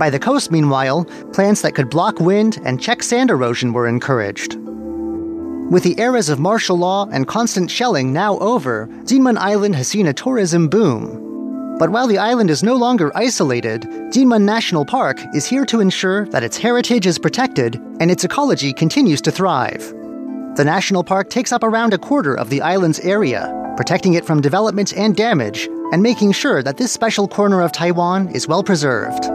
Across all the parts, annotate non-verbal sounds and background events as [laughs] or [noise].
By the coast, meanwhile, plants that could block wind and check sand erosion were encouraged. With the eras of martial law and constant shelling now over, Jinmen Island has seen a tourism boom. But while the island is no longer isolated, Jinmen National Park is here to ensure that its heritage is protected and its ecology continues to thrive. The national park takes up around a quarter of the island's area, protecting it from development and damage, and making sure that this special corner of Taiwan is well preserved.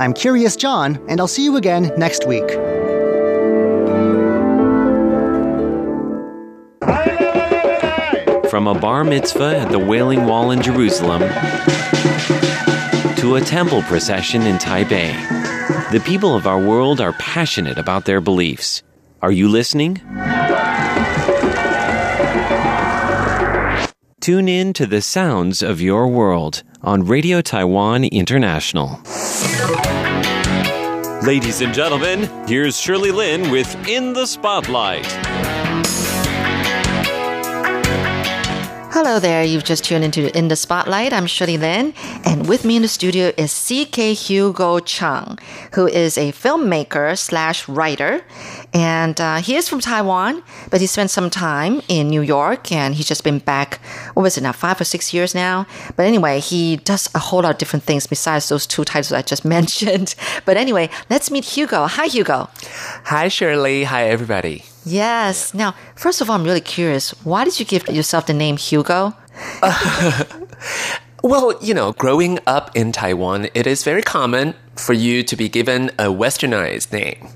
I'm Curious John, and I'll see you again next week. From a bar mitzvah at the Wailing Wall in Jerusalem to a temple procession in Taipei, the people of our world are passionate about their beliefs. Are you listening? Tune in to the sounds of your world on Radio Taiwan International. Ladies and gentlemen, here's Shirley Lin with In the Spotlight. Hello there, you've just tuned into In the Spotlight. I'm Shirley Lin, and with me in the studio is CK Hugo Chung, who is a filmmaker slash writer. And uh, he is from Taiwan, but he spent some time in New York, and he's just been back, what was it now, five or six years now? But anyway, he does a whole lot of different things besides those two titles I just [laughs] mentioned. But anyway, let's meet Hugo. Hi, Hugo. Hi, Shirley. Hi, everybody. Yes. Now, first of all, I'm really curious. Why did you give yourself the name Hugo? [laughs] Well, you know, growing up in Taiwan, it is very common for you to be given a westernized name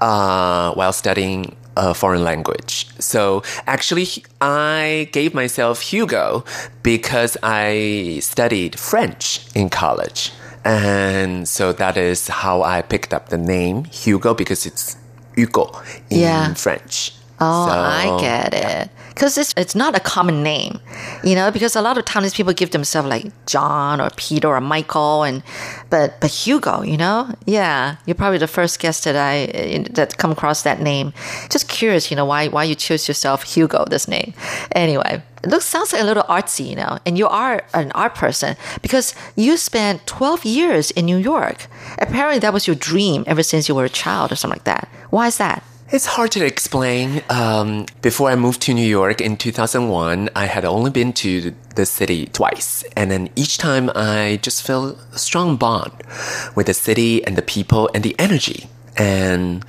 uh, while studying a foreign language. So actually, I gave myself Hugo because I studied French in college. And so that is how I picked up the name Hugo because it's Hugo in Yeah. French. Oh, So, I get it. Because it's, it's not a common name, you know, because a lot of times people give themselves like John or Peter or Michael and, but, but Hugo, you know? Yeah. You're probably the first guest that I, that come across that name. Just curious, you know, why, why you choose yourself Hugo, this name. Anyway. It looks sounds like a little artsy, you know, and you are an art person because you spent 12 years in New York. Apparently, that was your dream ever since you were a child or something like that. Why is that? It's hard to explain. Um, before I moved to New York in 2001, I had only been to the city twice. And then each time I just felt a strong bond with the city and the people and the energy. And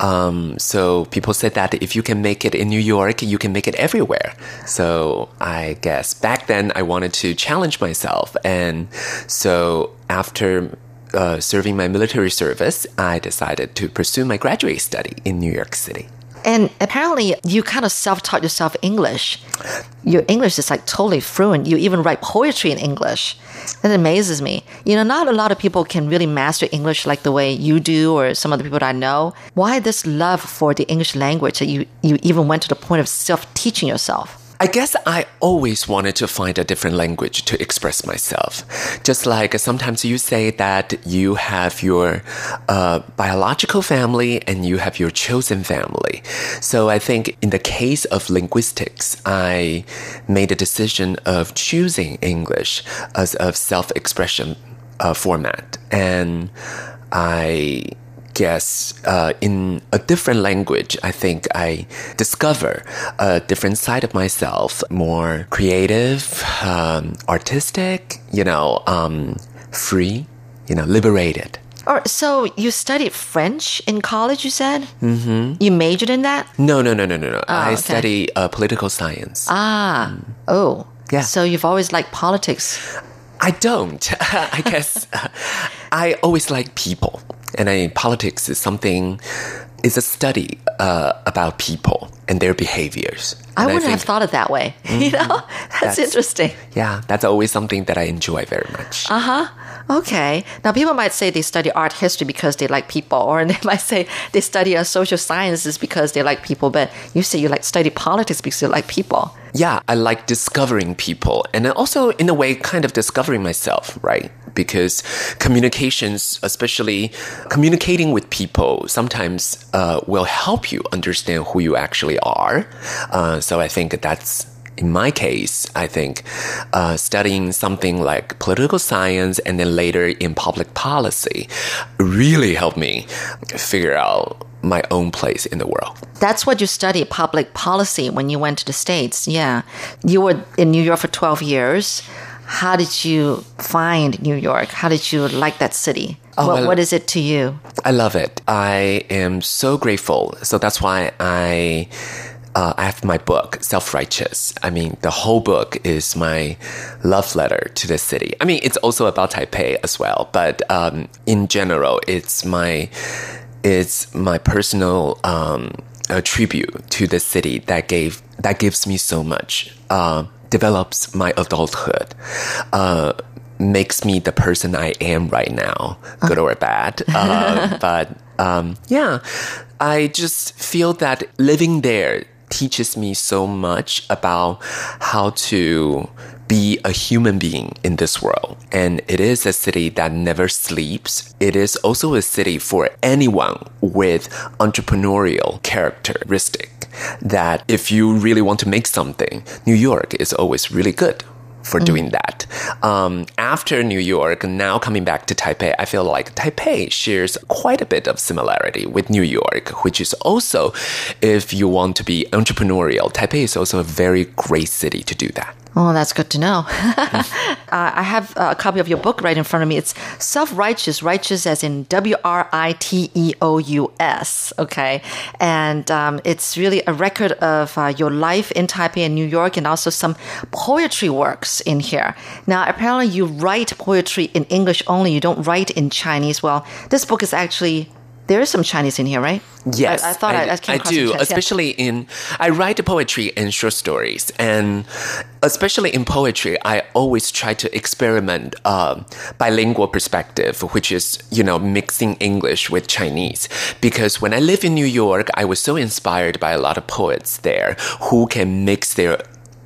um, so people said that if you can make it in New York, you can make it everywhere. So I guess back then I wanted to challenge myself. And so after uh, serving my military service, I decided to pursue my graduate study in New York City. And apparently, you kind of self taught yourself English. Your English is like totally fluent. You even write poetry in English. That amazes me. You know, not a lot of people can really master English like the way you do or some of the people that I know. Why this love for the English language that you, you even went to the point of self teaching yourself? I guess I always wanted to find a different language to express myself. Just like sometimes you say that you have your uh, biological family and you have your chosen family. So I think in the case of linguistics, I made a decision of choosing English as a self expression uh, format. And I guess uh, in a different language, I think I discover a different side of myself, more creative, um, artistic, you know, um, free, you know, liberated. Or so you studied French in college, you said? Mm-hmm. You majored in that? No, no, no, no, no, no. I okay. study uh, political science. Ah, oh. Yeah. So you've always liked politics. I don't. [laughs] I guess [laughs] I always like people, and I, mean, politics is something. Is a study uh, about people and their behaviors. I And wouldn't have think- thought it that way. [laughs] You know, that's, That's- interesting. Yeah, that's always something that I enjoy very much. Uh huh. Okay. Now, people might say they study art history because they like people, or [laughs] they might say they study social sciences because they like people. But you say you like study politics because you like people. yeah, I like discovering people and also, in a way, kind of discovering myself, right? Because communications, especially communicating with people, sometimes uh, will help you understand who you actually are. Uh, so I think that's in my case, I think uh, studying something like political science and then later in public policy really helped me figure out my own place in the world. That's what you studied, public policy, when you went to the States. Yeah. You were in New York for 12 years. How did you find New York? How did you like that city? Oh, what, what is it to you? I love it. I am so grateful. So that's why I. Uh, I have my book, Self Righteous. I mean, the whole book is my love letter to the city. I mean, it's also about Taipei as well, but um, in general, it's my it's my personal um, tribute to the city that gave that gives me so much, uh, develops my adulthood, uh, makes me the person I am right now, good or bad. Uh, [laughs] but um, yeah, I just feel that living there teaches me so much about how to be a human being in this world. And it is a city that never sleeps. It is also a city for anyone with entrepreneurial characteristic that if you really want to make something, New York is always really good for doing that. Um, after New York, now coming back to Taipei, I feel like Taipei shares quite a bit of similarity with New York, which is also, if you want to be entrepreneurial, Taipei is also a very great city to do that. Oh, that's good to know. [laughs] uh, I have a copy of your book right in front of me. It's Self Righteous, righteous as in W R I T E O U S. Okay. And um, it's really a record of uh, your life in Taipei and New York and also some poetry works in here. Now, apparently, you write poetry in English only, you don't write in Chinese. Well, this book is actually. There is some Chinese in here, right? Yes, I, I thought I, I, some do. Chinese, yeah. Especially in, I write poetry and short stories, and especially in poetry, I always try to experiment um, bilingual perspective, which is you know mixing English with Chinese. Because when I live in New York, I was so inspired by a lot of poets there who can mix their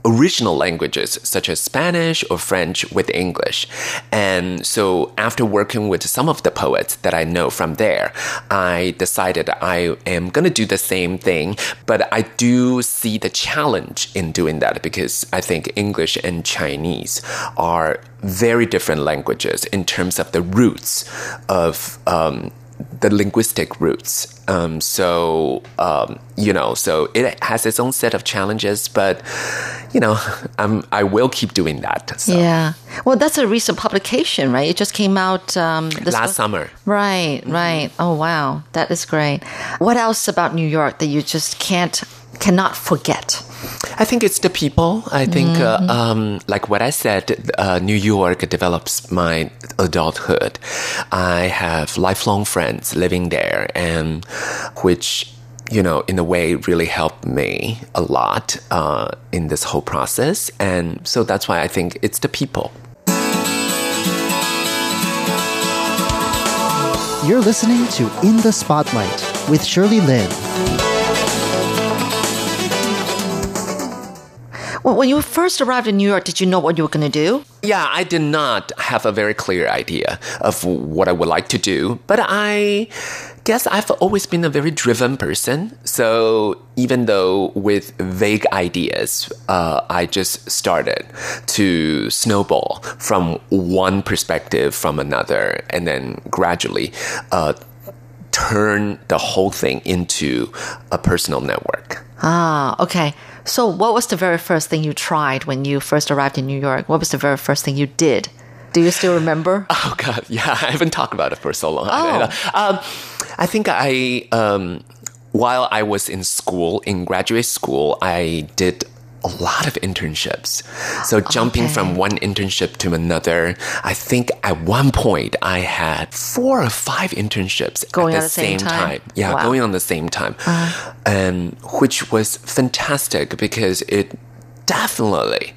original languages such as Spanish or French with English. And so after working with some of the poets that I know from there, I decided I am going to do the same thing, but I do see the challenge in doing that because I think English and Chinese are very different languages in terms of the roots of um, the linguistic roots. Um, so, um, you know, so it has its own set of challenges, but, you know, [laughs] um, I will keep doing that. So. Yeah. Well, that's a recent publication, right? It just came out um, Last was- summer. Right, right. Oh, wow. That is great. What else about New York that you just can't, cannot forget? I think it's the people. I think, uh, um, like what I said, uh, New York develops my adulthood. I have lifelong friends living there, and which you know, in a way, really helped me a lot uh, in this whole process. And so that's why I think it's the people. You're listening to In the Spotlight with Shirley Lin. When you first arrived in New York, did you know what you were going to do? Yeah, I did not have a very clear idea of what I would like to do, but I guess I've always been a very driven person. So even though with vague ideas, uh, I just started to snowball from one perspective from another, and then gradually uh, turn the whole thing into a personal network. Ah, okay. So, what was the very first thing you tried when you first arrived in New York? What was the very first thing you did? Do you still remember? [laughs] Oh God, [laughs] yeah, I haven't talked about it for so long. Oh. Um, I think I, um, while I was in school, in graduate school, I did a lot of internships. So jumping Okay. from one internship to another, I think at one point I had four or five internships Going at the, the same time? time. Yeah, Wow. going on the same time, and which was fantastic because it definitely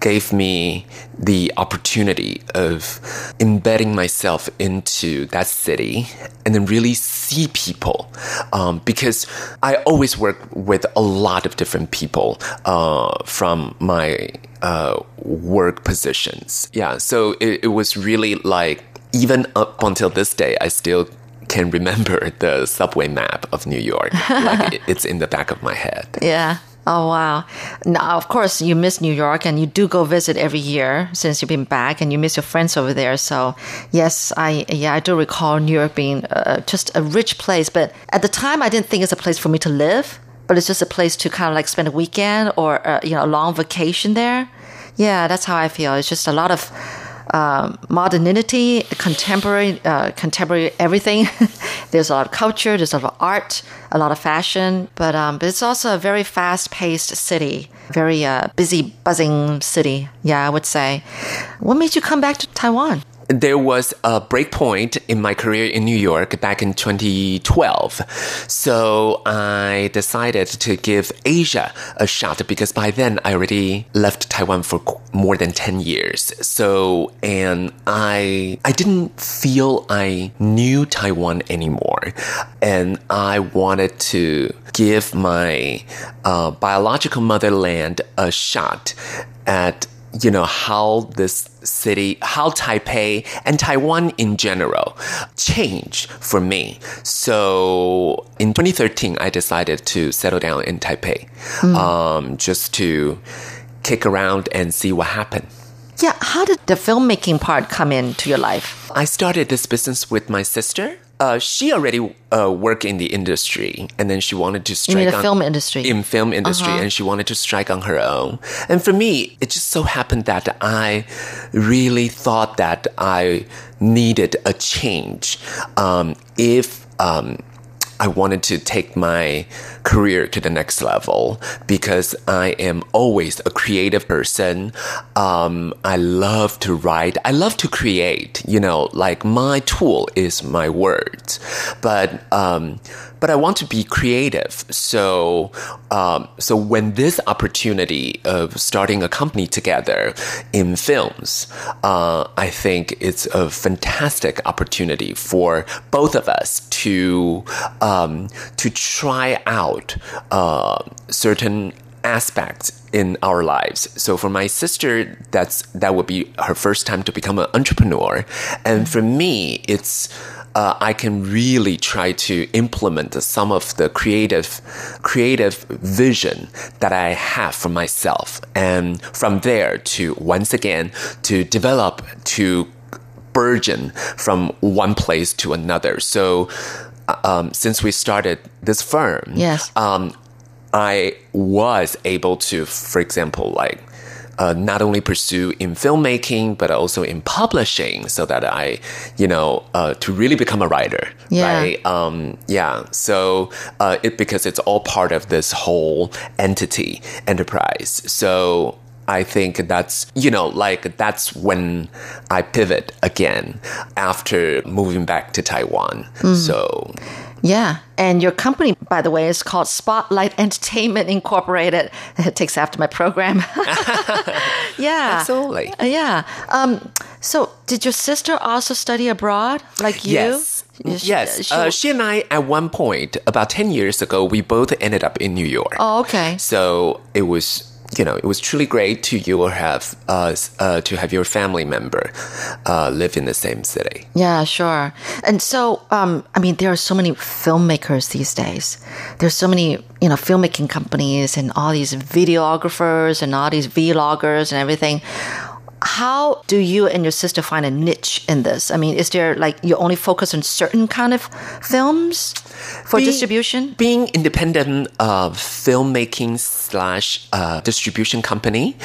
gave me the opportunity of embedding myself into that city and then really see people um, because I always work with a lot of different people uh, from my uh, work positions. Yeah, so it, it was really like even up until this day, I still can remember [laughs] the subway map of New York. like [laughs] it, it's in the back of my head. Yeah. Oh wow! Now, of course, you miss New York, and you do go visit every year since you've been back, and you miss your friends over there. So, yes, I yeah, I do recall New York being uh, just a rich place. But at the time, I didn't think it's a place for me to live, but it's just a place to kind of like spend a weekend or uh, you know a long vacation there. Yeah, that's how I feel. It's just a lot of um, modernity, contemporary, uh, contemporary everything. [laughs] there's a lot of culture, there's a lot of art, a lot of fashion, but um, but it's also a very fast-paced city, very uh, busy, buzzing city. Yeah, I would say. What made you come back to Taiwan? There was a breakpoint in my career in New York back in 2012. So I decided to give Asia a shot because by then I already left Taiwan for more than 10 years. So, and I, I didn't feel I knew Taiwan anymore. And I wanted to give my uh, biological motherland a shot at you know, how this city, how Taipei and Taiwan in general changed for me. So in 2013, I decided to settle down in Taipei, mm. um, just to kick around and see what happened. Yeah, how did the filmmaking part come into your life? I started this business with my sister uh, she already uh, worked in the industry, and then she wanted to strike in the on, film industry. In film industry, uh-huh. and she wanted to strike on her own. And for me, it just so happened that I really thought that I needed a change. Um, if um, I wanted to take my career to the next level because I am always a creative person. Um, I love to write. I love to create. You know, like my tool is my words, but um, but I want to be creative. So, um, so when this opportunity of starting a company together in films, uh, I think it's a fantastic opportunity for both of us to um, to try out uh, certain aspects in our lives. So for my sister, that's that would be her first time to become an entrepreneur, and for me, it's uh, I can really try to implement some of the creative, creative vision that I have for myself, and from there to once again to develop to burgeon from one place to another. So, um, since we started this firm, yes, um, I was able to, for example, like uh, not only pursue in filmmaking but also in publishing, so that I, you know, uh, to really become a writer. Yeah. Right. Um, yeah. So uh, it because it's all part of this whole entity enterprise. So I think that's, you know, like that's when I pivot again after moving back to Taiwan. Mm. So yeah. And your company, by the way, is called Spotlight Entertainment Incorporated. [laughs] It takes after my program. [laughs] yeah. Absolutely. Yeah. Um, so, did your sister also study abroad like you? Yes. Yes. She, uh, she and I, at one point, about 10 years ago, we both ended up in New York. Oh, okay. So, it was you know, it was truly great to you have uh, uh, to have your family member uh, live in the same city. Yeah, sure. And so, um, I mean, there are so many filmmakers these days. There's so many, you know, filmmaking companies and all these videographers and all these vloggers and everything how do you and your sister find a niche in this? I mean, is there like you only focus on certain kind of films for distribution? Being independent of filmmaking slash uh, distribution company,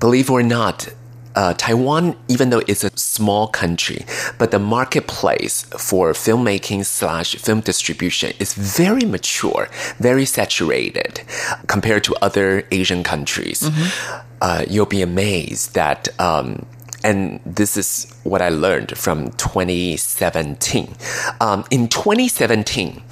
believe it or not, uh, Taiwan, even though it's a small country, but the marketplace for filmmaking slash film distribution is very mature, very saturated compared to other Asian countries. Mm-hmm. Uh, you'll be amazed that. Um, and this is what I learned from 2017. Um, in 2017,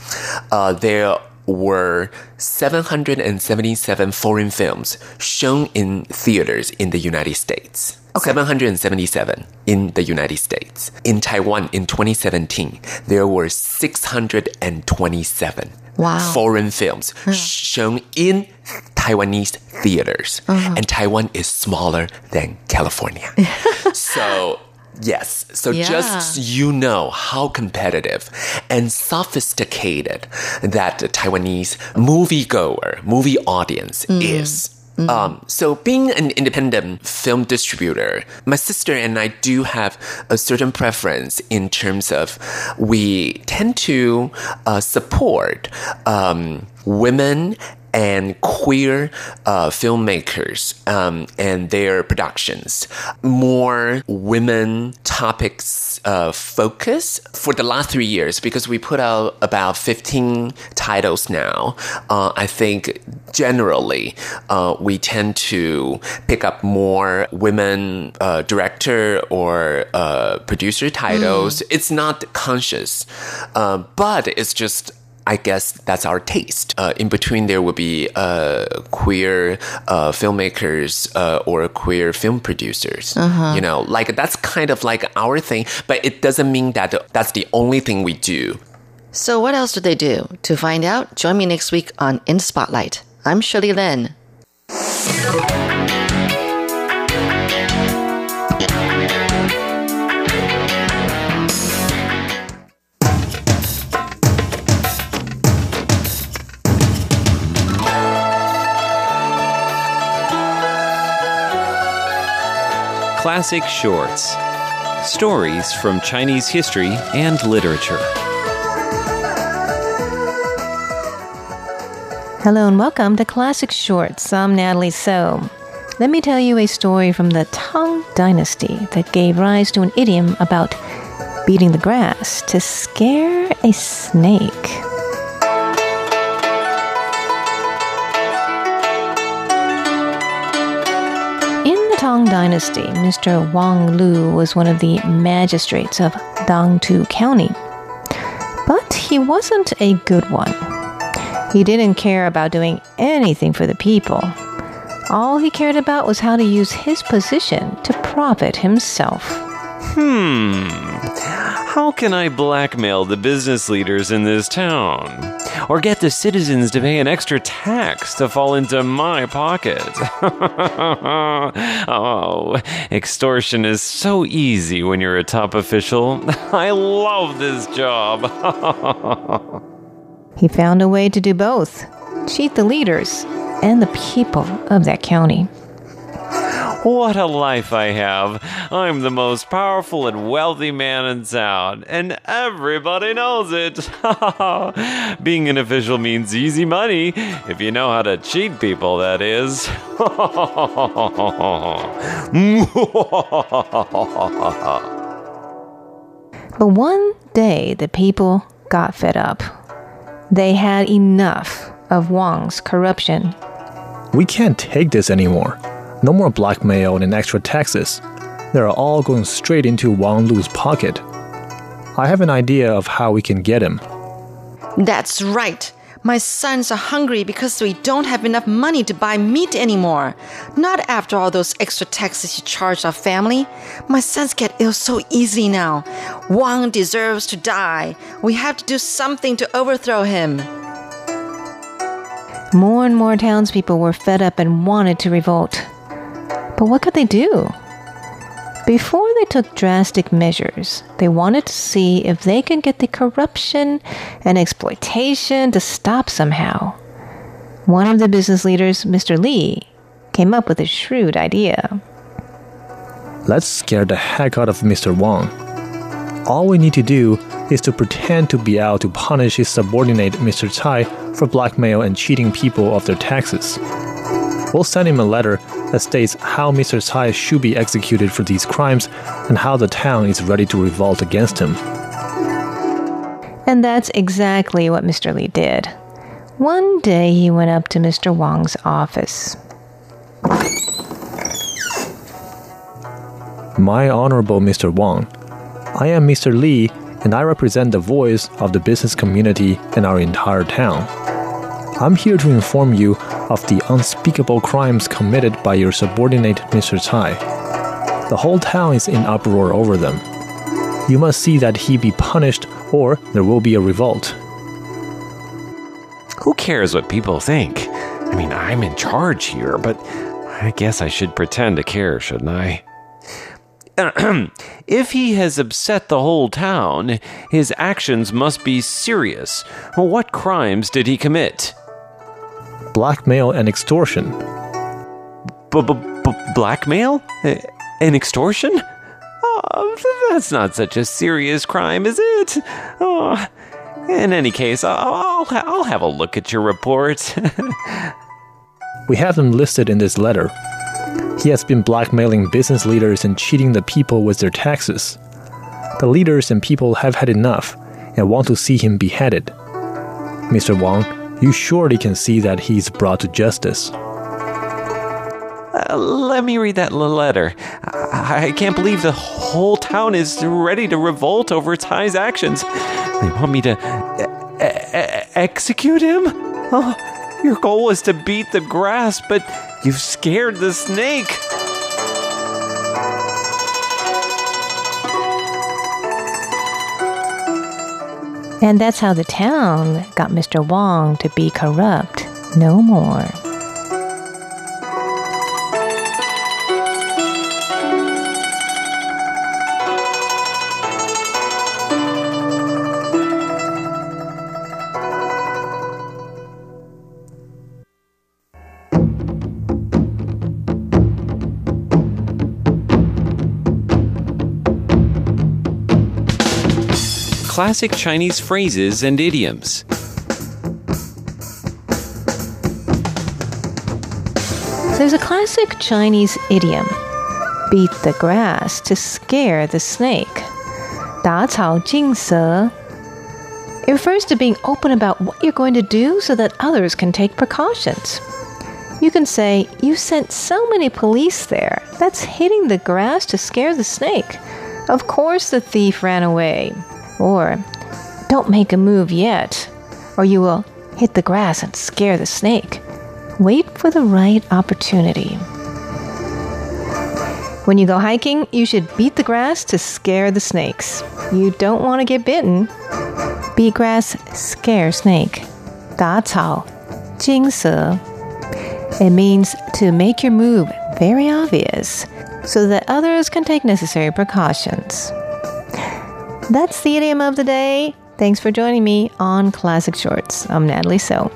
uh, there were 777 foreign films shown in theaters in the United States. Okay. 777 in the United States. In Taiwan in 2017, there were 627 wow. foreign films shown in Taiwanese theaters. Uh-huh. And Taiwan is smaller than California. [laughs] so Yes. So Yeah. just so you know how competitive and sophisticated that the Taiwanese moviegoer, movie audience is. Um, so being an independent film distributor, my sister and I do have a certain preference in terms of we tend to uh, support um, women and queer uh, filmmakers um, and their productions. More women topics uh, focus for the last three years because we put out about 15 titles now. Uh, I think generally uh, we tend to pick up more women uh, director or uh, producer titles. It's not conscious, uh, but it's just I guess that's our taste. Uh, in between, there will be uh, queer uh, filmmakers uh, or queer film producers. You know, like that's kind of like our thing, but it doesn't mean that that's the only thing we do. So, what else do they do? To find out, join me next week on In Spotlight. I'm Shirley Lin. Classic Shorts Stories from Chinese history and literature. Hello and welcome to Classic Shorts. I'm Natalie So. Let me tell you a story from the Tang Dynasty that gave rise to an idiom about beating the grass to scare a snake. Tang Dynasty, Mr. Wang Lu was one of the magistrates of Dangtu County. But he wasn't a good one. He didn't care about doing anything for the people. All he cared about was how to use his position to profit himself. Hmm. How can I blackmail the business leaders in this town? Or get the citizens to pay an extra tax to fall into my pocket? [laughs] oh, extortion is so easy when you're a top official. [laughs] I love this job. [laughs] He found a way to do both cheat the leaders and the people of that county. What a life I have. I'm the most powerful and wealthy man in town, and everybody knows it. [laughs] Being an official means easy money, if you know how to cheat people, that is. [laughs] But one day the people got fed up. They had enough of Wang's corruption. We can't take this anymore. No more blackmail and extra taxes. They're all going straight into Wang Lu's pocket. I have an idea of how we can get him. That's right. My sons are hungry because we don't have enough money to buy meat anymore. Not after all those extra taxes you charge our family. My sons get ill so easily now. Wang deserves to die. We have to do something to overthrow him. More and more townspeople were fed up and wanted to revolt. But what could they do? Before they took drastic measures, they wanted to see if they could get the corruption and exploitation to stop somehow. One of the business leaders, Mr. Lee, came up with a shrewd idea. Let's scare the heck out of Mr. Wang. All we need to do is to pretend to be out to punish his subordinate Mr. Tsai for blackmail and cheating people of their taxes. We'll send him a letter that states how Mr. Tsai should be executed for these crimes and how the town is ready to revolt against him. And that's exactly what Mr. Lee did. One day he went up to Mr. Wang's office. My Honorable Mr. Wang, I am Mr. Lee and I represent the voice of the business community in our entire town. I'm here to inform you of the unspeakable crimes committed by your subordinate Mr. Tsai. The whole town is in uproar over them. You must see that he be punished or there will be a revolt. Who cares what people think? I mean, I'm in charge here, but I guess I should pretend to care, shouldn't I? [clears throat] if he has upset the whole town, his actions must be serious. What crimes did he commit? Blackmail and extortion. B- b- b- blackmail? And extortion? Oh, that's not such a serious crime, is it? Oh, in any case, I'll, I'll, I'll have a look at your report. [laughs] We have him listed in this letter. He has been blackmailing business leaders and cheating the people with their taxes. The leaders and people have had enough and want to see him beheaded. Mr. Wang, you surely can see that he's brought to justice. Uh, let me read that letter. I-, I can't believe the whole town is ready to revolt over Tsai's actions. They want me to e- e- execute him? Oh, your goal was to beat the grass, but you've scared the snake. And that's how the town got Mr. Wang to be corrupt no more. Classic Chinese phrases and idioms. There's a classic Chinese idiom beat the grass to scare the snake. 打草惊蛇. It refers to being open about what you're going to do so that others can take precautions. You can say, You sent so many police there. That's hitting the grass to scare the snake. Of course, the thief ran away. Or, Don't make a move yet, or you will hit the grass and scare the snake. Wait for the right opportunity. When you go hiking, you should beat the grass to scare the snakes. You don't want to get bitten. Beat grass, scare snake. 打草惊蛇. It means to make your move very obvious so that others can take necessary precautions. That's the idiom of the day. Thanks for joining me on Classic Shorts. I'm Natalie So.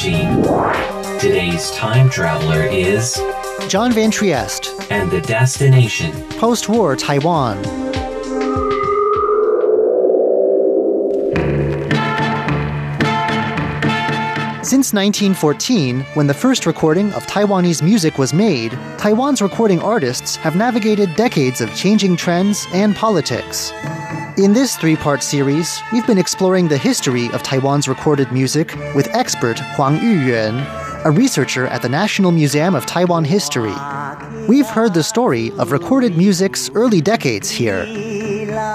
Machine. Today's time traveler is, John Van Trieste, and the destination. post war Taiwan. Since 1914, when the first recording of Taiwanese music was made, Taiwan's recording artists have navigated decades of changing trends and politics. In this three part series, we've been exploring the history of Taiwan's recorded music with expert Huang Yuyuan, a researcher at the National Museum of Taiwan History. We've heard the story of recorded music's early decades here.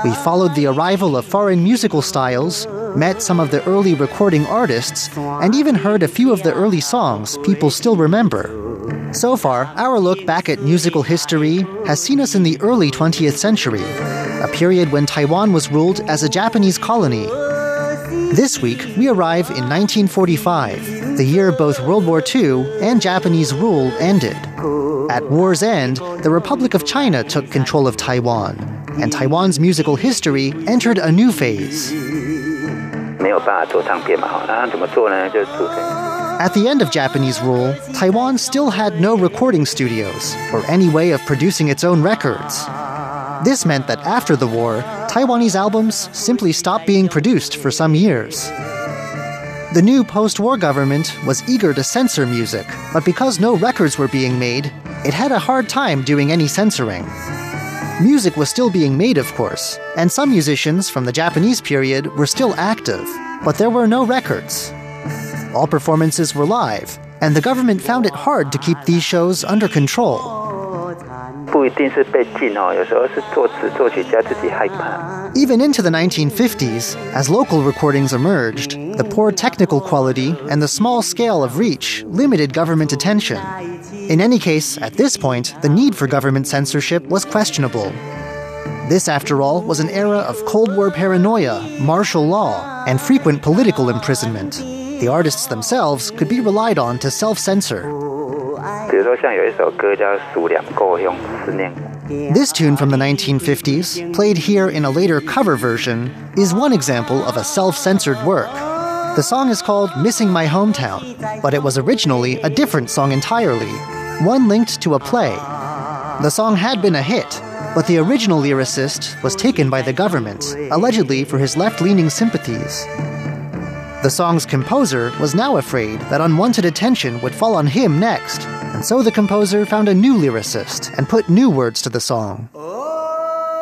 We followed the arrival of foreign musical styles, met some of the early recording artists, and even heard a few of the early songs people still remember. So far, our look back at musical history has seen us in the early 20th century, a period when Taiwan was ruled as a Japanese colony. This week, we arrive in 1945, the year both World War II and Japanese rule ended. At war's end, the Republic of China took control of Taiwan, and Taiwan's musical history entered a new phase. 没有办法做唱片嘛，哈，那怎么做呢？就组成 At the end of Japanese rule, Taiwan still had no recording studios or any way of producing its own records. This meant that after the war, Taiwanese albums simply stopped being produced for some years. The new post war government was eager to censor music, but because no records were being made, it had a hard time doing any censoring. Music was still being made, of course, and some musicians from the Japanese period were still active, but there were no records. All performances were live, and the government found it hard to keep these shows under control. Even into the 1950s, as local recordings emerged, the poor technical quality and the small scale of reach limited government attention. In any case, at this point, the need for government censorship was questionable. This, after all, was an era of Cold War paranoia, martial law, and frequent political imprisonment. The artists themselves could be relied on to self censor. This tune from the 1950s, played here in a later cover version, is one example of a self censored work. The song is called Missing My Hometown, but it was originally a different song entirely, one linked to a play. The song had been a hit, but the original lyricist was taken by the government, allegedly for his left leaning sympathies. The song's composer was now afraid that unwanted attention would fall on him next, and so the composer found a new lyricist and put new words to the song.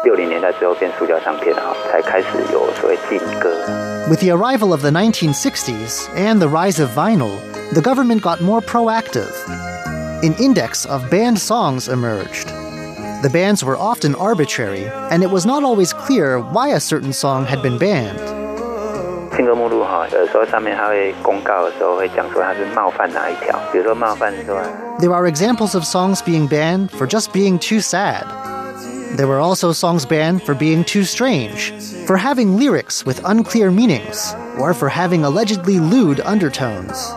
六零年代之后变塑胶唱片哈，才开始有所谓禁歌。 With the arrival of the 1960s and the rise of vinyl, the government got more proactive. An index of banned songs emerged. The bans were often arbitrary, and it was not always clear why a certain song had been banned. 新歌目录哈，有时候上面它会公告的时候会讲说它是冒犯哪一条，比如说冒犯说 There are examples of songs being banned for just being too sad. there were also songs banned for being too strange, for having lyrics with unclear meanings, or for having allegedly lewd undertones.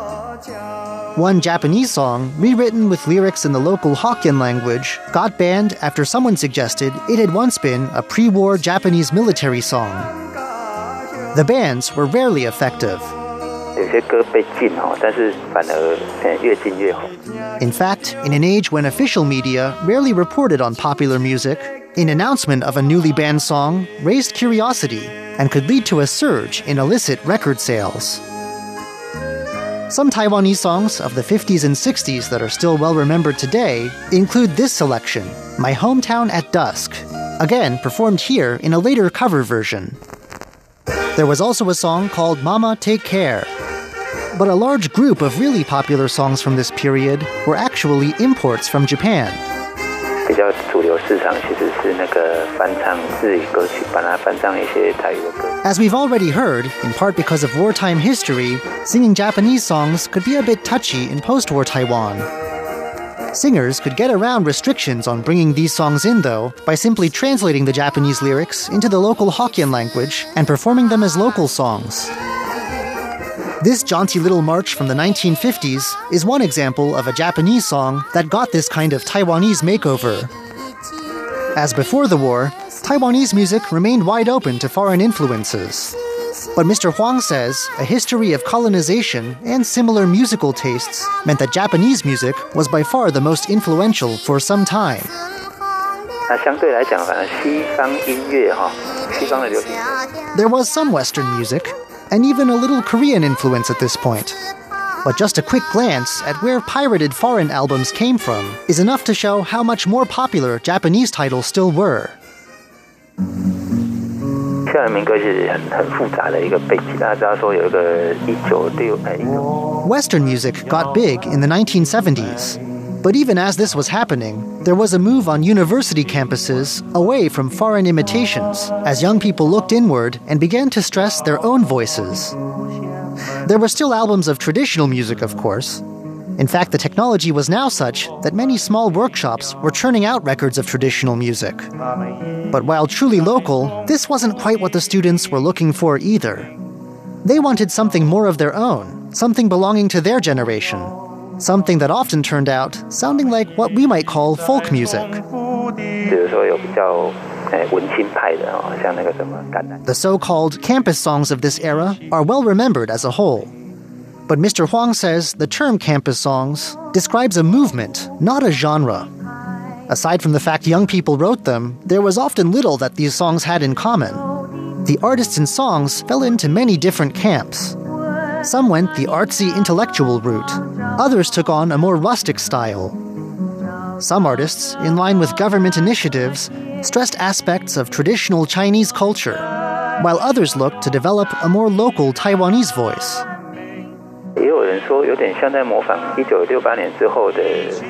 One Japanese song, rewritten with lyrics in the local Hokkien language, got banned after someone suggested it had once been a pre war Japanese military song. The bans were rarely effective, in fact, in an age when official media rarely reported on popular music, an announcement of a newly banned song raised curiosity and could lead to a surge in illicit record sales. Some Taiwanese songs of the 50s and 60s that are still well remembered today include this selection, My Hometown at Dusk, again performed here in a later cover version. There was also a song called Mama Take Care. But a large group of really popular songs from this period were actually imports from Japan. 比较 市场其实是那个翻唱日语歌曲，把它翻唱一些台语的歌。 As we've already heard, in part because of wartime history, singing Japanese songs could be a bit touchy in post war Taiwan. Singers could get around restrictions on bringing these songs in, though, by simply translating the Japanese lyrics into the local Hokkien language and performing them as local songs. This jaunty little march from the 1950s is one example of a Japanese song that got this kind of Taiwanese makeover. as before the war, Taiwanese music remained wide open to foreign influences. But Mr. Huang says a history of colonization and similar musical tastes meant that Japanese music was by far the most influential for some time. There was some Western music, and even a little Korean influence at this point But just a quick glance at where pirated foreign albums came from is enough to show how much more popular Japanese titles still were. 校园民歌是很很复杂的一个背景，大家知道说有一个一九六哎一九 Western music got big in the 1970s. But even as this was happening, there was a move on university campuses away from foreign imitations as young people looked inward and began to stress their own voices. There were still albums of traditional music, of course. In fact, the technology was now such that many small workshops were churning out records of traditional music. But while truly local, this wasn't quite what the students were looking for either. They wanted something more of their own, something belonging to their generation. Something that often turned out sounding like what we might call folk music. 比如说有比较 the so called campus songs of this era are well remembered as a whole. But Mr. Huang says the term campus songs describes a movement, not a genre. Aside from the fact young people wrote them, there was often little that these songs had in common. The artists and songs fell into many different camps. Some went the artsy intellectual route, others took on a more rustic style. Some artists, in line with government initiatives, stressed aspects of traditional Chinese culture, while others looked to develop a more local Taiwanese voice. 也有人说有点像在模仿一九六八年之后的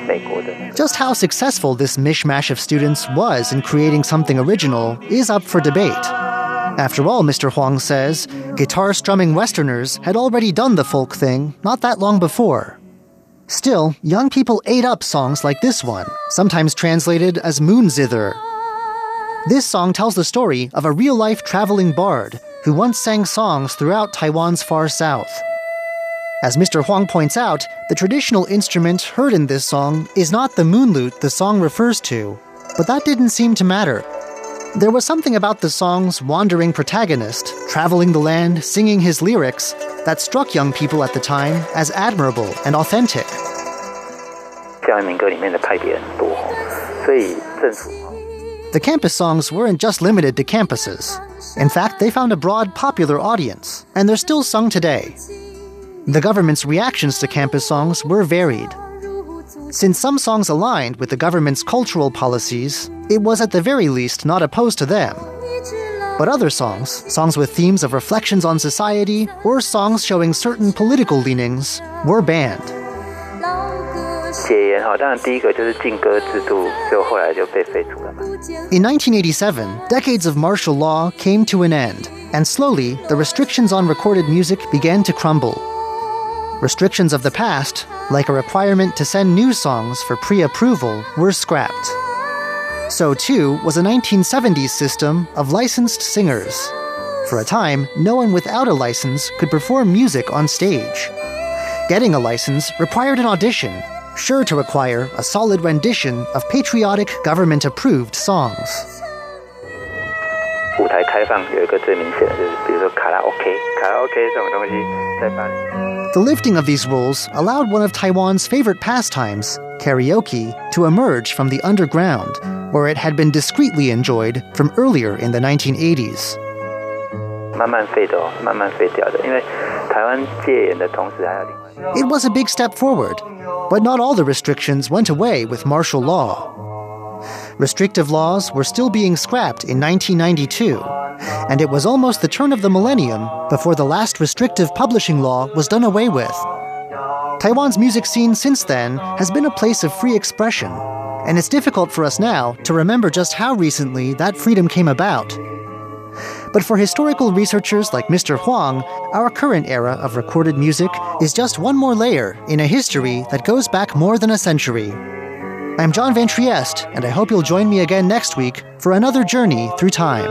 美国的。 Just how successful this mishmash of students was in creating something original is up for debate. After all, Mr. Huang says, guitar strumming Westerners had already done the folk thing not that long before. Still, young people ate up songs like this one, sometimes translated as moon zither. This song tells the story of a real life traveling bard who once sang songs throughout Taiwan's far south. As Mr. Huang points out, the traditional instrument heard in this song is not the moon lute the song refers to, but that didn't seem to matter. There was something about the song's wandering protagonist, traveling the land, singing his lyrics, that struck young people at the time as admirable and authentic. 校园民歌里面的派别很多，所以政府 the campus songs weren't just limited to campuses. In fact, they found a broad popular audience, and they're still sung today. The government's reactions to campus songs were varied. Since some songs aligned with the government's cultural policies, it was at the very least not opposed to them. But other songs, songs with themes of reflections on society, or songs showing certain political leanings, were banned. 戒严哈，当然第一个就是禁歌制度，就后来就被废除了嘛。 In 1987, decades of martial law came to an end, and slowly the restrictions on recorded music began to crumble. Restrictions of the past, like a requirement to send new songs for pre approval, were scrapped. So, too, was a 1970s system of licensed singers. For a time, no one without a license could perform music on stage. Getting a license required an audition, sure to require a solid rendition of patriotic government approved songs. 舞台开放有一个最明显的就是，比如说卡拉 OK，卡拉 OK 这种东西在巴黎。 The lifting of these rules allowed one of Taiwan's favorite pastimes, karaoke, to emerge from the underground, where it had been discreetly enjoyed from earlier in the 1980s. 慢慢废的哦，慢慢废掉的，因为台湾戒严的同时还有另外一个。 It was a big step forward, but not all the restrictions went away with martial law. Restrictive laws were still being scrapped in 1992, and it was almost the turn of the millennium before the last restrictive publishing law was done away with. Taiwan's music scene since then has been a place of free expression, and it's difficult for us now to remember just how recently that freedom came about. But for historical researchers like Mr. Huang, our current era of recorded music is just one more layer in a history that goes back more than a century. I'm John Van Trieste, and I hope you'll join me again next week for another journey through time.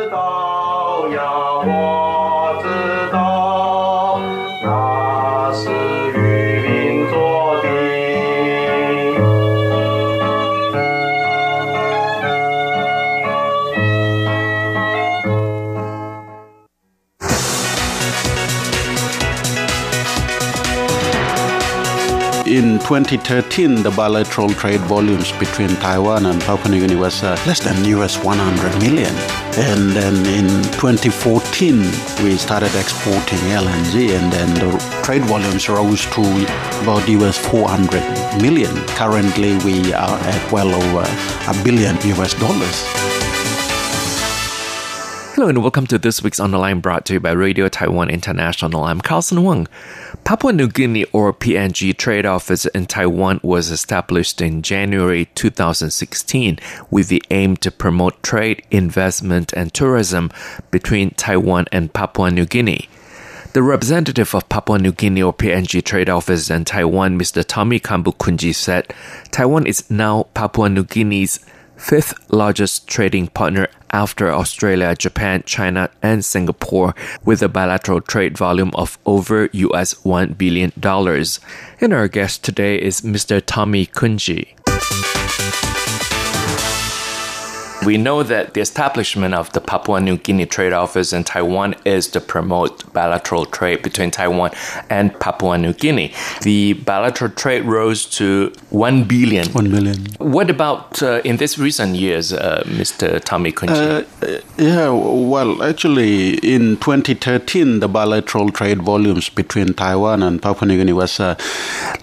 2013, the bilateral trade volumes between Taiwan and Papua New Guinea was uh, less than US 100 million. And then in 2014, we started exporting LNG, and then the trade volumes rose to about US 400 million. Currently, we are at well over a billion US dollars. Hello and welcome to this week's On the Line brought to you by Radio Taiwan International. I'm Carlson Wang. Papua New Guinea or PNG Trade Office in Taiwan was established in January 2016 with the aim to promote trade, investment, and tourism between Taiwan and Papua New Guinea. The representative of Papua New Guinea or PNG Trade Office in Taiwan, Mr. Tommy Kambukunji, said Taiwan is now Papua New Guinea's fifth largest trading partner after Australia, Japan, China, and Singapore, with a bilateral trade volume of over US $1 billion. And our guest today is Mr. Tommy Kunji. We know that the establishment of the Papua New Guinea Trade Office in Taiwan is to promote bilateral trade between Taiwan and Papua New Guinea. The bilateral trade rose to 1 billion. 1 billion. What about uh, in these recent years, uh, Mr. Tommy Kunji? Uh, yeah, well, actually, in 2013, the bilateral trade volumes between Taiwan and Papua New Guinea was uh,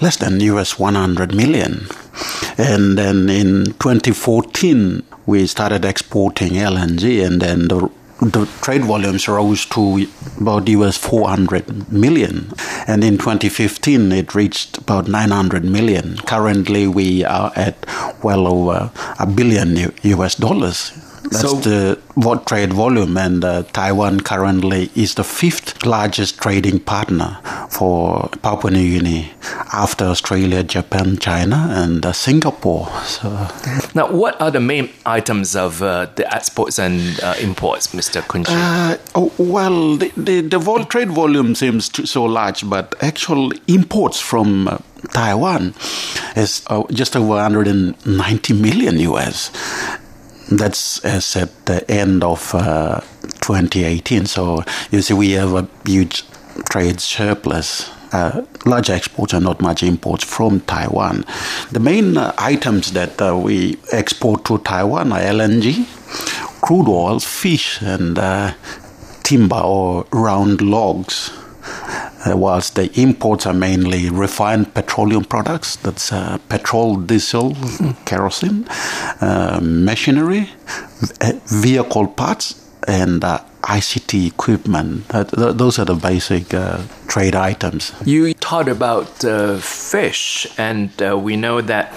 less than US 100 million. And then in 2014, we started exporting LNG, and then the the trade volumes rose to about US 400 million. And in 2015, it reached about 900 million. Currently, we are at well over a billion US dollars. That's So- the what trade volume, and uh, Taiwan currently is the fifth largest trading partner for Papua New Guinea after Australia, Japan, China, and uh, Singapore. So. now, what are the main items of uh, the exports and uh, imports, Mr. Kunji? Uh, oh, well, the, the, the vol- trade volume seems to, so large, but actual imports from uh, Taiwan is uh, just over 190 million US. That's as at the end of uh, 2018. So you see, we have a huge trade surplus. Uh, large exports and not much imports from Taiwan. The main uh, items that uh, we export to Taiwan are LNG, crude oil, fish, and uh, timber or round logs. Uh, whilst the imports are mainly refined petroleum products, that's uh, petrol, diesel, kerosene, uh, machinery, vehicle parts, and uh, ICT equipment. Th- those are the basic uh, trade items. You talked about fish, and we know that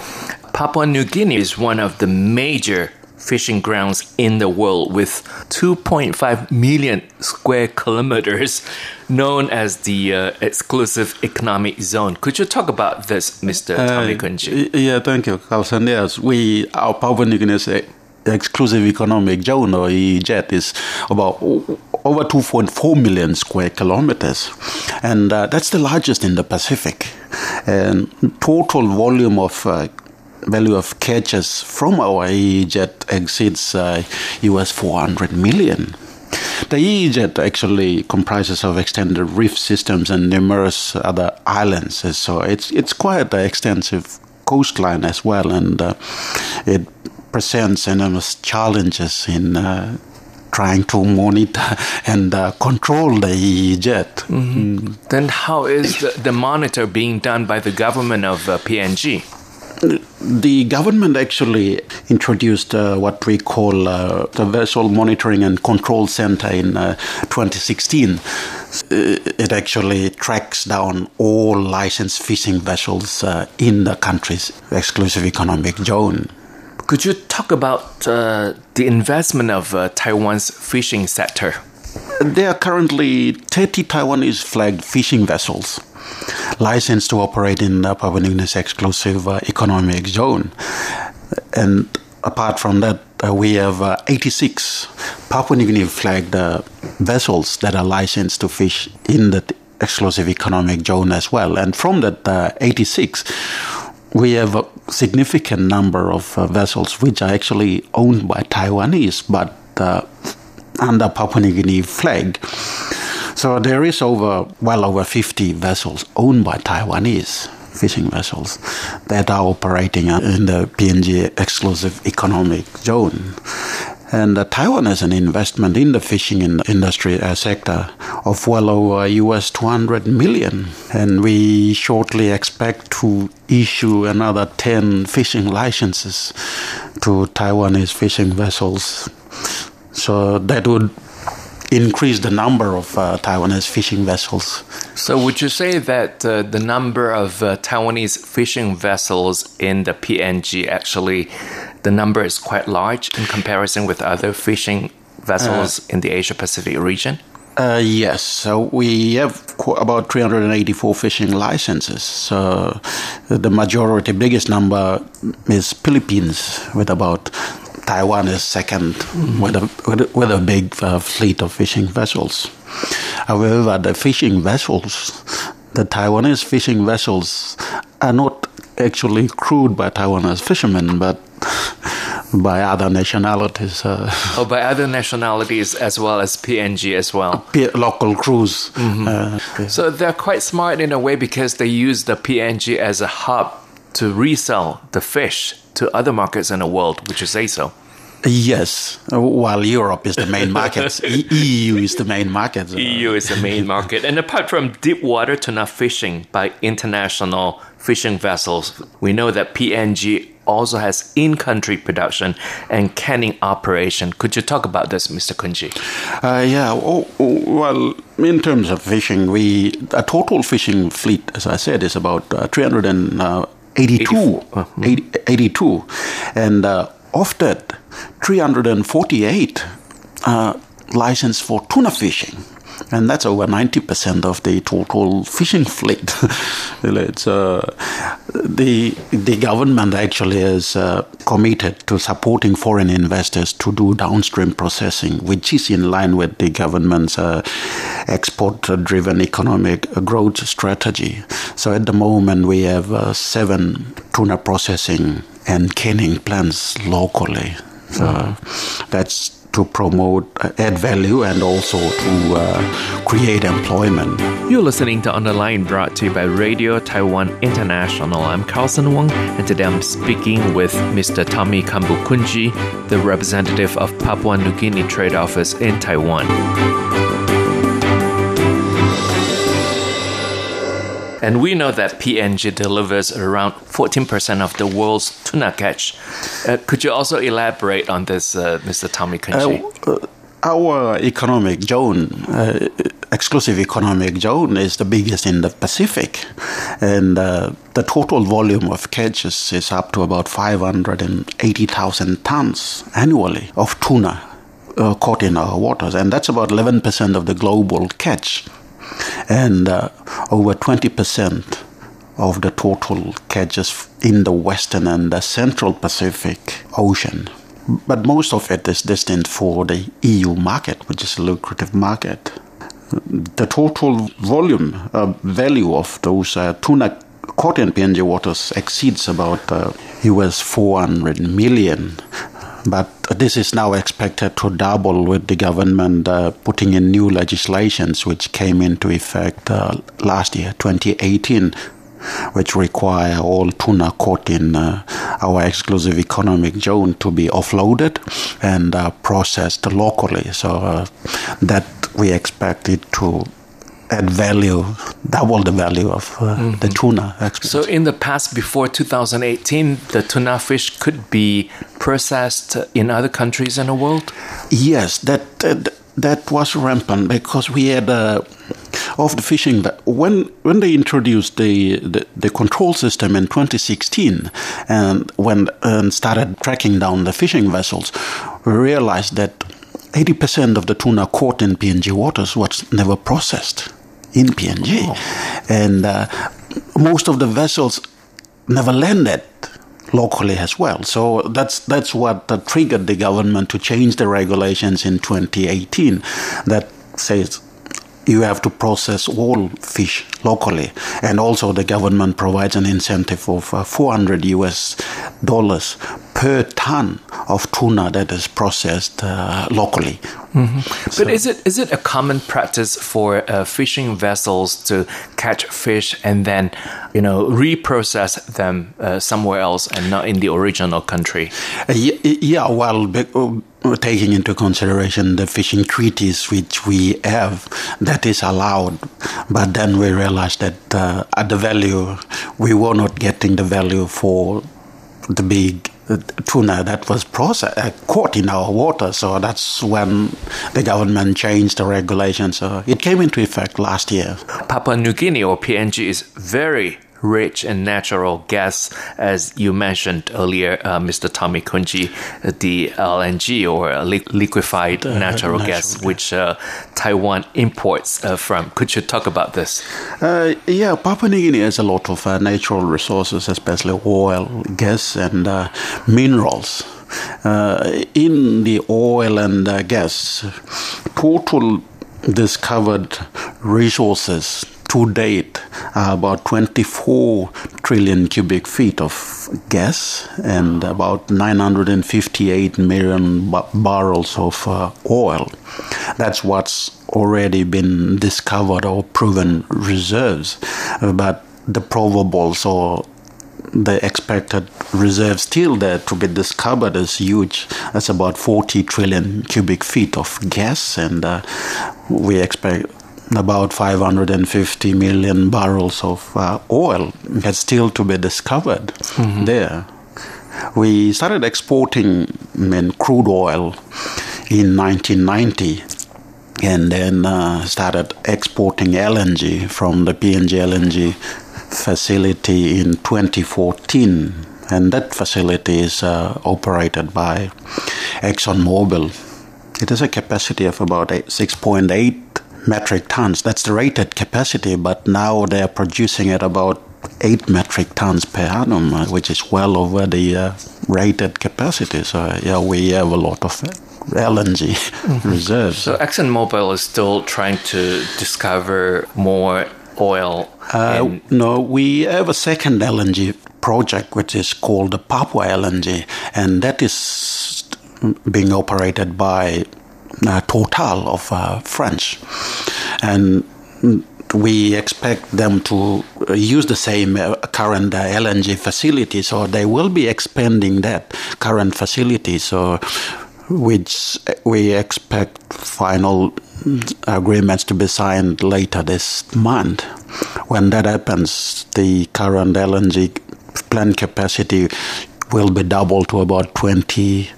Papua New Guinea is one of the major fishing grounds in the world with 2.5 million square kilometers, known as the uh, exclusive economic zone. Could you talk about this, Mr. Tommy Kunji? Yeah, thank you, Carlson. Yes, we our Papua New Guinea's exclusive economic zone or EEZ is about over 2.4 million square kilometers, and uh, that's the largest in the Pacific. And total volume of uh, value of catches from our EEZ exceeds uh, US 400 million. The EEZ actually comprises of extended reef systems and numerous other islands, so it's it's quite an extensive coastline as well, and uh, it presents enormous challenges in uh, trying to monitor [laughs] and uh, control the EEZ. Mm. Then, how is the, the monitor being done by the government of uh, PNG? The government actually introduced uh, what we call uh, the Vessel Monitoring and Control Center in uh, 2016. Uh, It actually tracks down all licensed fishing vessels uh, in the country's exclusive economic zone. Could you talk about uh, the investment of uh, Taiwan's fishing sector? There are currently 30 Taiwanese flagged fishing vessels licensed to operate in the Papua New Guinea's exclusive uh, economic zone. And apart from that, uh, we have uh, 86 Papua New Guinea flagged vessels that are licensed to fish in the exclusive economic zone as well. And from that uh, 86, we have a significant number of uh, vessels which are actually owned by Taiwanese, but uh, under Papua New Guinea flag. So there is over well over 50 vessels owned by Taiwanese fishing vessels that are operating in the PNG exclusive economic zone. And uh, Taiwan has an investment in the fishing in industry uh, sector of well over US 200 million. And we shortly expect to issue another 10 fishing licenses to Taiwanese fishing vessels. So that would increase the number of uh, Taiwanese fishing vessels. So, would you say that uh, the number of uh, Taiwanese fishing vessels in the PNG actually, the number is quite large in comparison with other fishing vessels in the Asia Pacific region? Uh, yes, so we have qu- about 384 fishing licenses. So the majority, biggest number is Philippines, with about Taiwan is 2nd with, a, with, a, with a big uh, fleet of fishing vessels. However, the fishing vessels, the Taiwanese fishing vessels, are not actually crewed by Taiwanese fishermen, but by other nationalities, uh, Oh, by other nationalities as well as PNG as well. pe- local crews. Mm-hmm. Uh, So they're quite smart in a way because they use the PNG as a hub to resell the fish to other markets in the world. Would you say so? yes, while Europe is the main market, [laughs] EU is the main market. EU is the main market. And apart from deep water tuna fishing by international fishing vessels, we know that PNG also has in-country production and canning operation. Could you talk about this, Mr. Kunji? Uh, yeah, oh, oh, well, in terms of fishing, we a total fishing fleet, as I said, is about uh, 382. 84, uh, 80 82. And uh, of that, 348 uh, licensed for tuna fishing. And that's over 90% of the total fishing fleet. [laughs] it's, uh, the, the government actually is uh, committed to supporting foreign investors to do downstream processing, which is in line with the government's uh, export driven economic growth strategy. So at the moment, we have uh, seven tuna processing and canning plants locally. So that's to promote, uh, add value, and also to uh, create employment. You're listening to On the Line brought to you by Radio Taiwan International. I'm Carlson Wang, and today I'm speaking with Mr. Tommy Kambukunji, the representative of Papua New Guinea Trade Office in Taiwan. And we know that PNG delivers around 14% of the world's tuna catch. Uh, could you also elaborate on this, uh, Mr. Tommy Kunji? Uh, our economic zone, uh, exclusive economic zone, is the biggest in the Pacific, and uh, the total volume of catches is up to about 580,000 tons annually of tuna uh, caught in our waters, and that's about 11% of the global catch, and uh, over 20% of the total catches in the western and the central Pacific Ocean but most of it is destined for the EU market, which is a lucrative market. The total volume uh, value of those uh, tuna caught in PNG waters exceeds about uh, US 400 million. But this is now expected to double with the government uh, putting in new legislations, which came into effect uh, last year, 2018, which require all tuna caught in uh, our exclusive economic zone to be offloaded and uh, processed locally. So uh, that we expect it to add value, double the value of uh, the tuna export. So, in the past, before 2018, the tuna fish could be processed in other countries in the world? Yes, that that, that was rampant because we had uh, of the fishing when when they introduced the, the, the control system in 2016 and when and started tracking down the fishing vessels, we realized that 80% of the tuna caught in PNG waters was never processed in PNG, and uh, most of the vessels never landed locally as well. So that's that's what uh, triggered the government to change the regulations in 2018 that says you have to process all fish locally. And also the government provides an incentive of uh, 400 US dollars per ton of tuna that is processed uh, locally. But is it is it a common practice for uh, fishing vessels to catch fish and then, you know, reprocess them uh, somewhere else and not in the original country? Uh, y- y- yeah, well, be- uh, taking into consideration the fishing treaties which we have, that is allowed. But then we realized that uh, at the value, we were not getting the value for the big tuna that was processed, uh, caught in our water. So that's when the government changed the regulations. So it came into effect last year. Papua New Guinea or PNG is very rich in natural gas, as you mentioned earlier, uh, Mr. Tommy Kunji, uh, the LNG or li- liquefied natural, natural gas, gas. which uh, Taiwan imports uh, from. Could you talk about this? Uh, yeah, Papua New Guinea has a lot of uh, natural resources, especially oil, gas, and uh, minerals. Uh, in the oil and uh, gas, total discovered resources to date uh, about 24 trillion cubic feet of gas and about 958 million ba- barrels of uh, oil. That's what's already been discovered or proven reserves. But the probables or the expected reserve still there to be discovered is huge. That's about 40 trillion cubic feet of gas, and uh, we expect about 550 million barrels of uh, oil that's still to be discovered there. We started exporting I mean, crude oil in 1990 and then uh, started exporting LNG from the PNG LNG facility in 2014. And that facility is uh, operated by ExxonMobil. It has a capacity of about eight- 6.8 metric tons. That's the rated capacity, but now they're producing at about 8 metric tons per annum, uh, which is well over the uh, rated capacity. So, yeah, we have a lot of LNG [laughs] reserves. So ExxonMobil is still trying to discover more oil. Uh, no, we have a second LNG project which is called the Papua LNG, and that is being operated by uh, Total of uh, French, and we expect them to uh, use the same uh, current uh, LNG facility, so they will be expanding that current facility. So, which we expect final agreements to be signed later this month. When that happens, the current LNG plant capacity will be doubled to about 20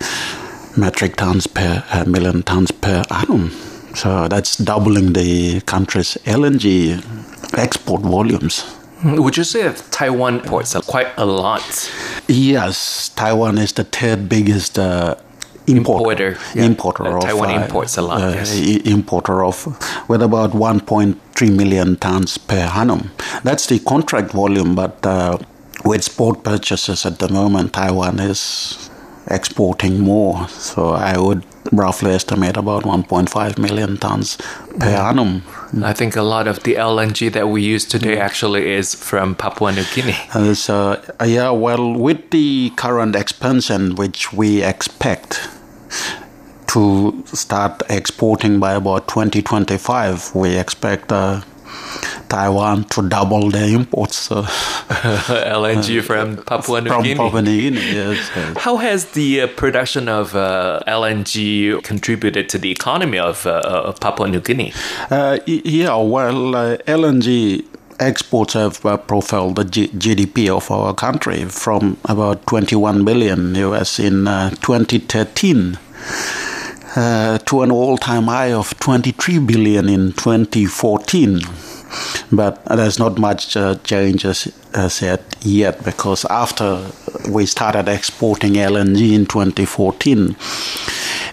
metric tons per uh, million tons per annum. So that's doubling the country's LNG export volumes. Would you say that Taiwan imports quite a lot? Yes, Taiwan is the third biggest uh, importer. Importer, yeah. Importer Uh, of Taiwan imports a lot, uh, yes. importer of with about 1.3 million tons per annum. That's the contract volume, but uh, with spot purchases at the moment, Taiwan is exporting more. So I would roughly estimate about 1.5 million tons per annum. I think a lot of the LNG that we use today actually is from Papua New Guinea. Uh, so, uh, yeah, well, with the current expansion, which we expect to start exporting by about 2025, we expect uh, Taiwan to double their imports [laughs] so, LNG from Papua New from Guinea. Papua New Guinea. Yes, yes. How has the uh, production of uh, LNG contributed to the economy of, uh, of Papua New Guinea? Uh, yeah, well, uh, LNG exports have uh, propelled the G- GDP of our country from about 21 billion US in uh, 2013 uh, to an all-time high of 23 billion in 2014. But there's not much uh, change as, as yet, because after we started exporting LNG in 2014,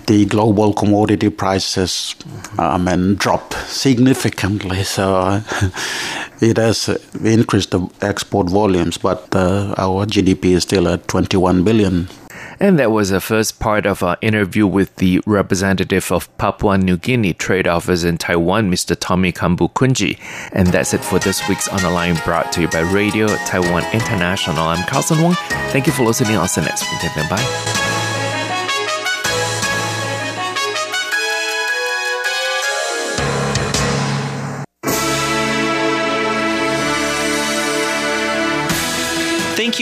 the global commodity prices I mean, dropped significantly. [laughs] So [laughs] it has increased the export volumes, but uh, our GDP is still at 21 billion. And that was the first part of our interview with the representative of Papua New Guinea Trade Office in Taiwan, Mr. Tommy Kambu Kunji. And that's it for this week's On the Line brought to you by Radio Taiwan International. I'm Carlson Wang. Thank you for listening. I'll see you next week. Bye.